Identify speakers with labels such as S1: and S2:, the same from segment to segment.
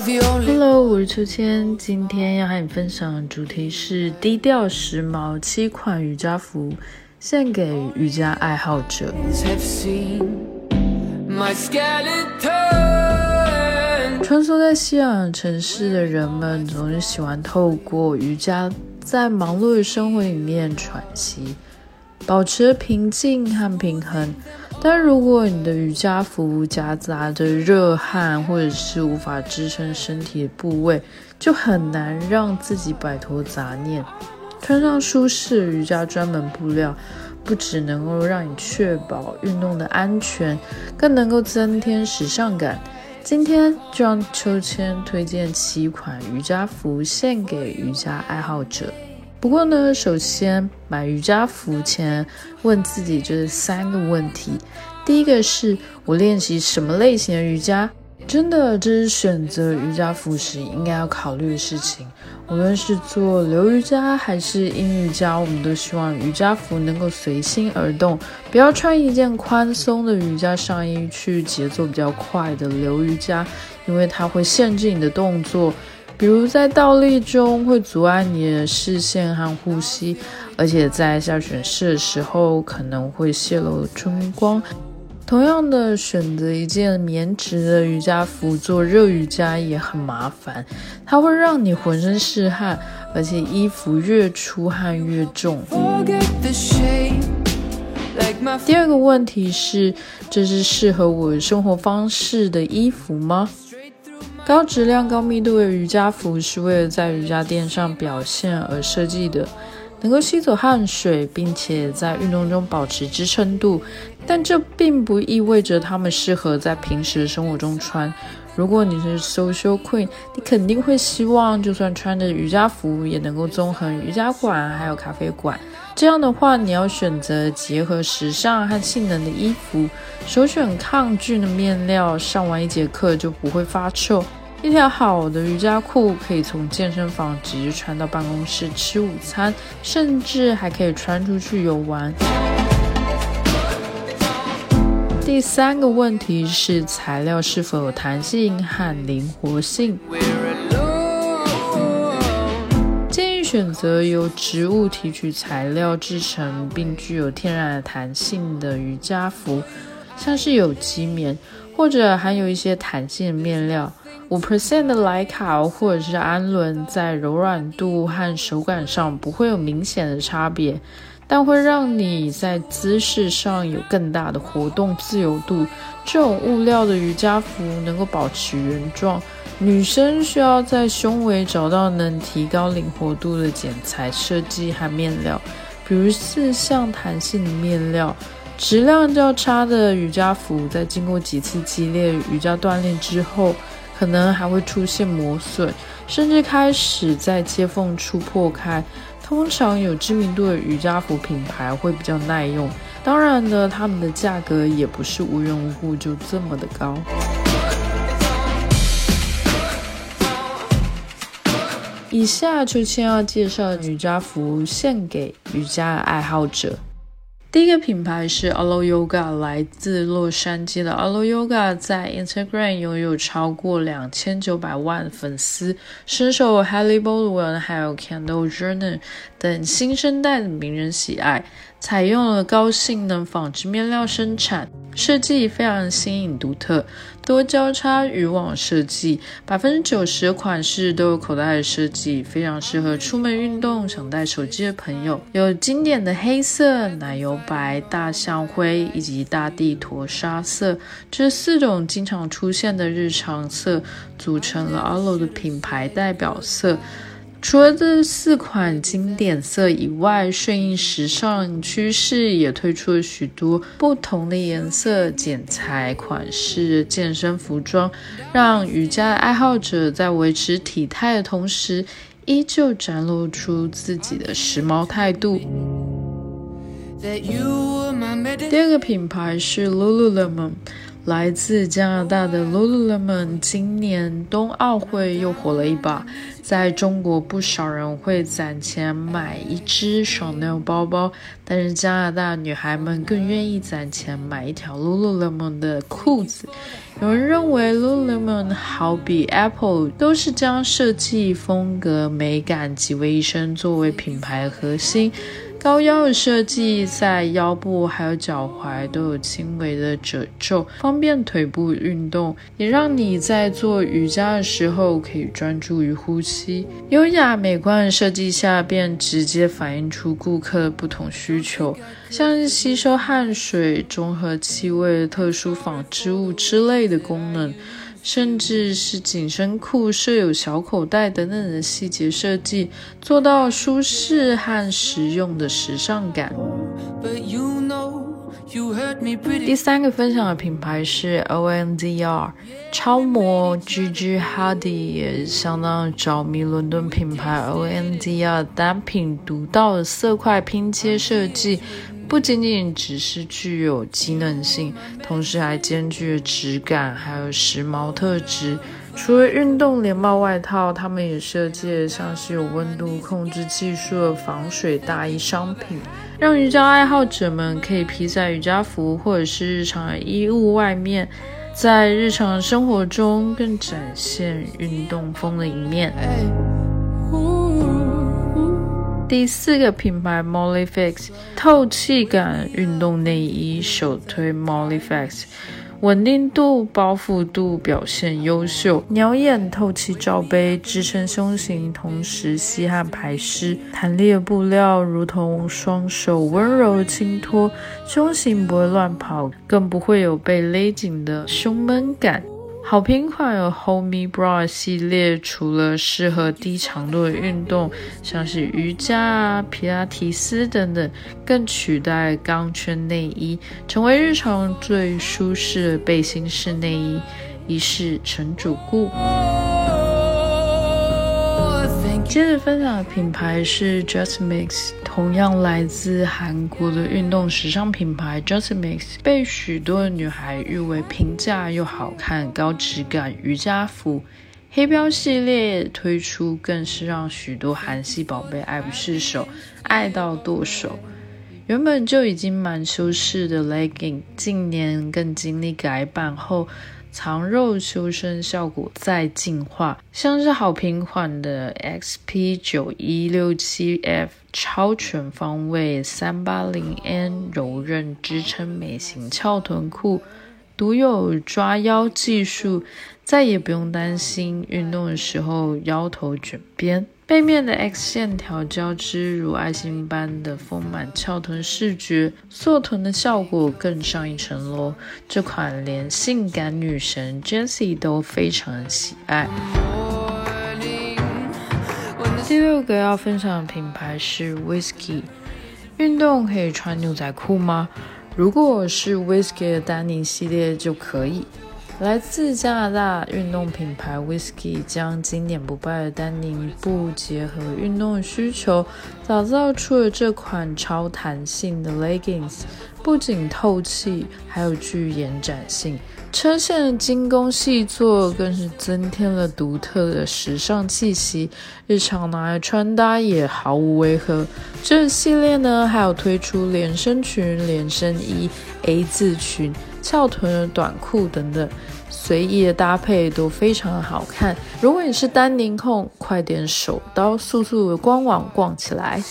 S1: Hello，我是秋千，今天要和你分享的主题是低调时髦七款瑜伽服，献给瑜伽爱好者。穿梭在西洋城市的人们，总是喜欢透过瑜伽，在忙碌的生活里面喘息，保持平静和平衡。但如果你的瑜伽服夹杂着热汗，或者是无法支撑身体的部位，就很难让自己摆脱杂念。穿上舒适瑜伽专门布料，不只能够让你确保运动的安全，更能够增添时尚感。今天就让秋千推荐七款瑜伽服，献给瑜伽爱好者。不过呢，首先买瑜伽服前，问自己这三个问题。第一个是我练习什么类型的瑜伽？真的，这是选择瑜伽服时应该要考虑的事情。无论是做流瑜伽还是阴瑜伽，我们都希望瑜伽服能够随心而动，不要穿一件宽松的瑜伽上衣去节奏比较快的流瑜伽，因为它会限制你的动作。比如在倒立中会阻碍你的视线和呼吸，而且在下犬式的时候可能会泄露春光。同样的，选择一件棉质的瑜伽服做热瑜伽也很麻烦，它会让你浑身是汗，而且衣服越出汗越重。第二个问题是，这是适合我生活方式的衣服吗？高质量、高密度的瑜伽服是为了在瑜伽垫上表现而设计的，能够吸走汗水，并且在运动中保持支撑度。但这并不意味着它们适合在平时的生活中穿。如果你是 social queen，你肯定会希望，就算穿着瑜伽服，也能够纵横瑜伽馆还有咖啡馆。这样的话，你要选择结合时尚和性能的衣服，首选抗菌的面料，上完一节课就不会发臭。一条好的瑜伽裤可以从健身房直接穿到办公室吃午餐，甚至还可以穿出去游玩。第三个问题是材料是否有弹性和灵活性。建议选择由植物提取材料制成并具有天然弹性的瑜伽服，像是有机棉或者含有一些弹性面料。五 percent 的莱卡或者是氨纶在柔软度和手感上不会有明显的差别，但会让你在姿势上有更大的活动自由度。这种物料的瑜伽服能够保持原状。女生需要在胸围找到能提高灵活度的剪裁设计和面料，比如四项弹性的面料。质量较差的瑜伽服在经过几次激烈瑜伽锻炼之后。可能还会出现磨损，甚至开始在接缝处破开。通常有知名度的瑜伽服品牌会比较耐用，当然呢，他们的价格也不是无缘无故就这么的高。以下秋千要介绍的瑜伽服，献给瑜伽爱好者。第一个品牌是 Allo Yoga，来自洛杉矶的 Allo Yoga 在 Instagram 拥有超过两千九百万粉丝，深受 Hailey Baldwin 还有 Kendall Jenner 等新生代的名人喜爱。采用了高性能纺织面料生产，设计非常新颖独特，多交叉渔网设计，百分之九十的款式都有口袋的设计，非常适合出门运动想带手机的朋友。有经典的黑色、奶油白、大象灰以及大地驼沙色这四种经常出现的日常色，组成了 Allo 的品牌代表色。除了这四款经典色以外，顺应时尚趋势，也推出了许多不同的颜色、剪裁、款式健身服装，让瑜伽爱好者在维持体态的同时，依旧展露出自己的时髦态度。第二个品牌是 Lululemon。来自加拿大的 Lululemon 今年冬奥会又火了一把，在中国不少人会攒钱买一只 Chanel 包包，但是加拿大女孩们更愿意攒钱买一条 Lululemon 的裤子。有人认为 Lululemon 好比 Apple，都是将设计风格、美感集为一身作为品牌核心。高腰的设计在腰部还有脚踝都有轻微的褶皱，方便腿部运动，也让你在做瑜伽的时候可以专注于呼吸。优雅美观的设计下，便直接反映出顾客的不同需求，像是吸收汗水、中和气味、特殊纺织物之类的功能。甚至是紧身裤设有小口袋等等的细节设计，做到舒适和实用的时尚感。第三个分享的品牌是 ONDR 超模 Gigi Hadid 也相当着迷伦敦品牌 ONDR 单品独到的色块拼接设计。不仅仅只是具有机能性，同时还兼具质感，还有时髦特质。除了运动连帽外套，他们也设计像是有温度控制技术的防水大衣商品，让瑜伽爱好者们可以披在瑜伽服或者是日常衣物外面，在日常生活中更展现运动风的一面。第四个品牌 Mollyfix 透气感运动内衣，首推 Mollyfix，稳定度、包覆度表现优秀，鸟眼透气罩杯支撑胸型，同时吸汗排湿，弹力的布料如同双手温柔轻托，胸型不会乱跑，更不会有被勒紧的胸闷感。好评款有 Hold Me Bra 系列，除了适合低强度的运动，像是瑜伽啊、皮拉提斯等等，更取代钢圈内衣，成为日常最舒适的背心式内衣，一试成主顾。接着分享的品牌是 Just Mix，同样来自韩国的运动时尚品牌 Just Mix，被许多女孩誉为平价又好看、高质感瑜伽服。黑标系列推出，更是让许多韩系宝贝爱不释手，爱到剁手。原本就已经蛮修饰的 legging，近年更经历改版后。藏肉修身效果再进化，像是好评款的 XP 九一六七 F 超全方位三八零 N 柔韧支撑美型翘臀裤，独有抓腰技术，再也不用担心运动的时候腰头卷边。背面的 X 线条交织如爱心般的丰满翘臀视觉，塑臀的效果更上一层楼。这款连性感女神 Jessie 都非常喜爱。第六个要分享的品牌是 Whisky。运动可以穿牛仔裤吗？如果是 Whisky 的丹宁系列就可以。来自加拿大运动品牌 Whisky 将经典不败的丹宁布结合运动需求，打造出了这款超弹性的 leggings，不仅透气，还有具延展性。车线的精工细作更是增添了独特的时尚气息，日常拿来穿搭也毫无违和。这系列呢，还有推出连身裙、连身衣、A 字裙。翘臀的短裤等等，随意的搭配都非常的好看。如果你是丹宁控，快点手刀速速的官网逛起来。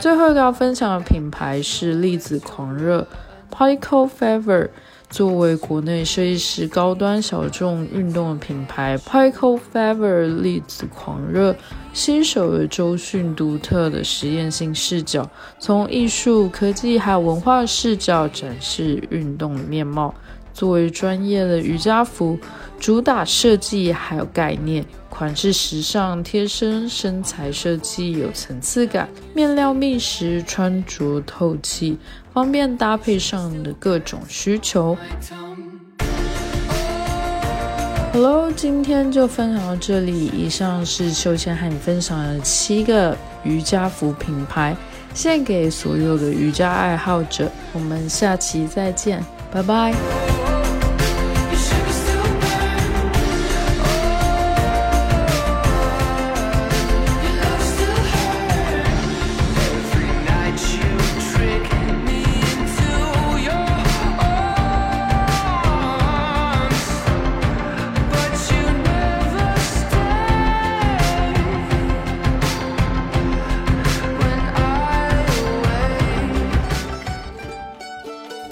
S1: 最后一个要分享的品牌是粒子狂热 p i c o Fever。作为国内设计师高端小众运动的品牌 p i c o Fever 粒子狂热，新手的周迅独特的实验性视角，从艺术、科技还有文化视角展示运动的面貌。作为专业的瑜伽服，主打设计还有概念，款式时尚贴身，身材设计有层次感，面料密实，穿着透气。方便搭配上的各种需求。Hello，今天就分享到这里。以上是秀谦和你分享的七个瑜伽服品牌。献给所有的瑜伽爱好者。我们下期再见，拜拜。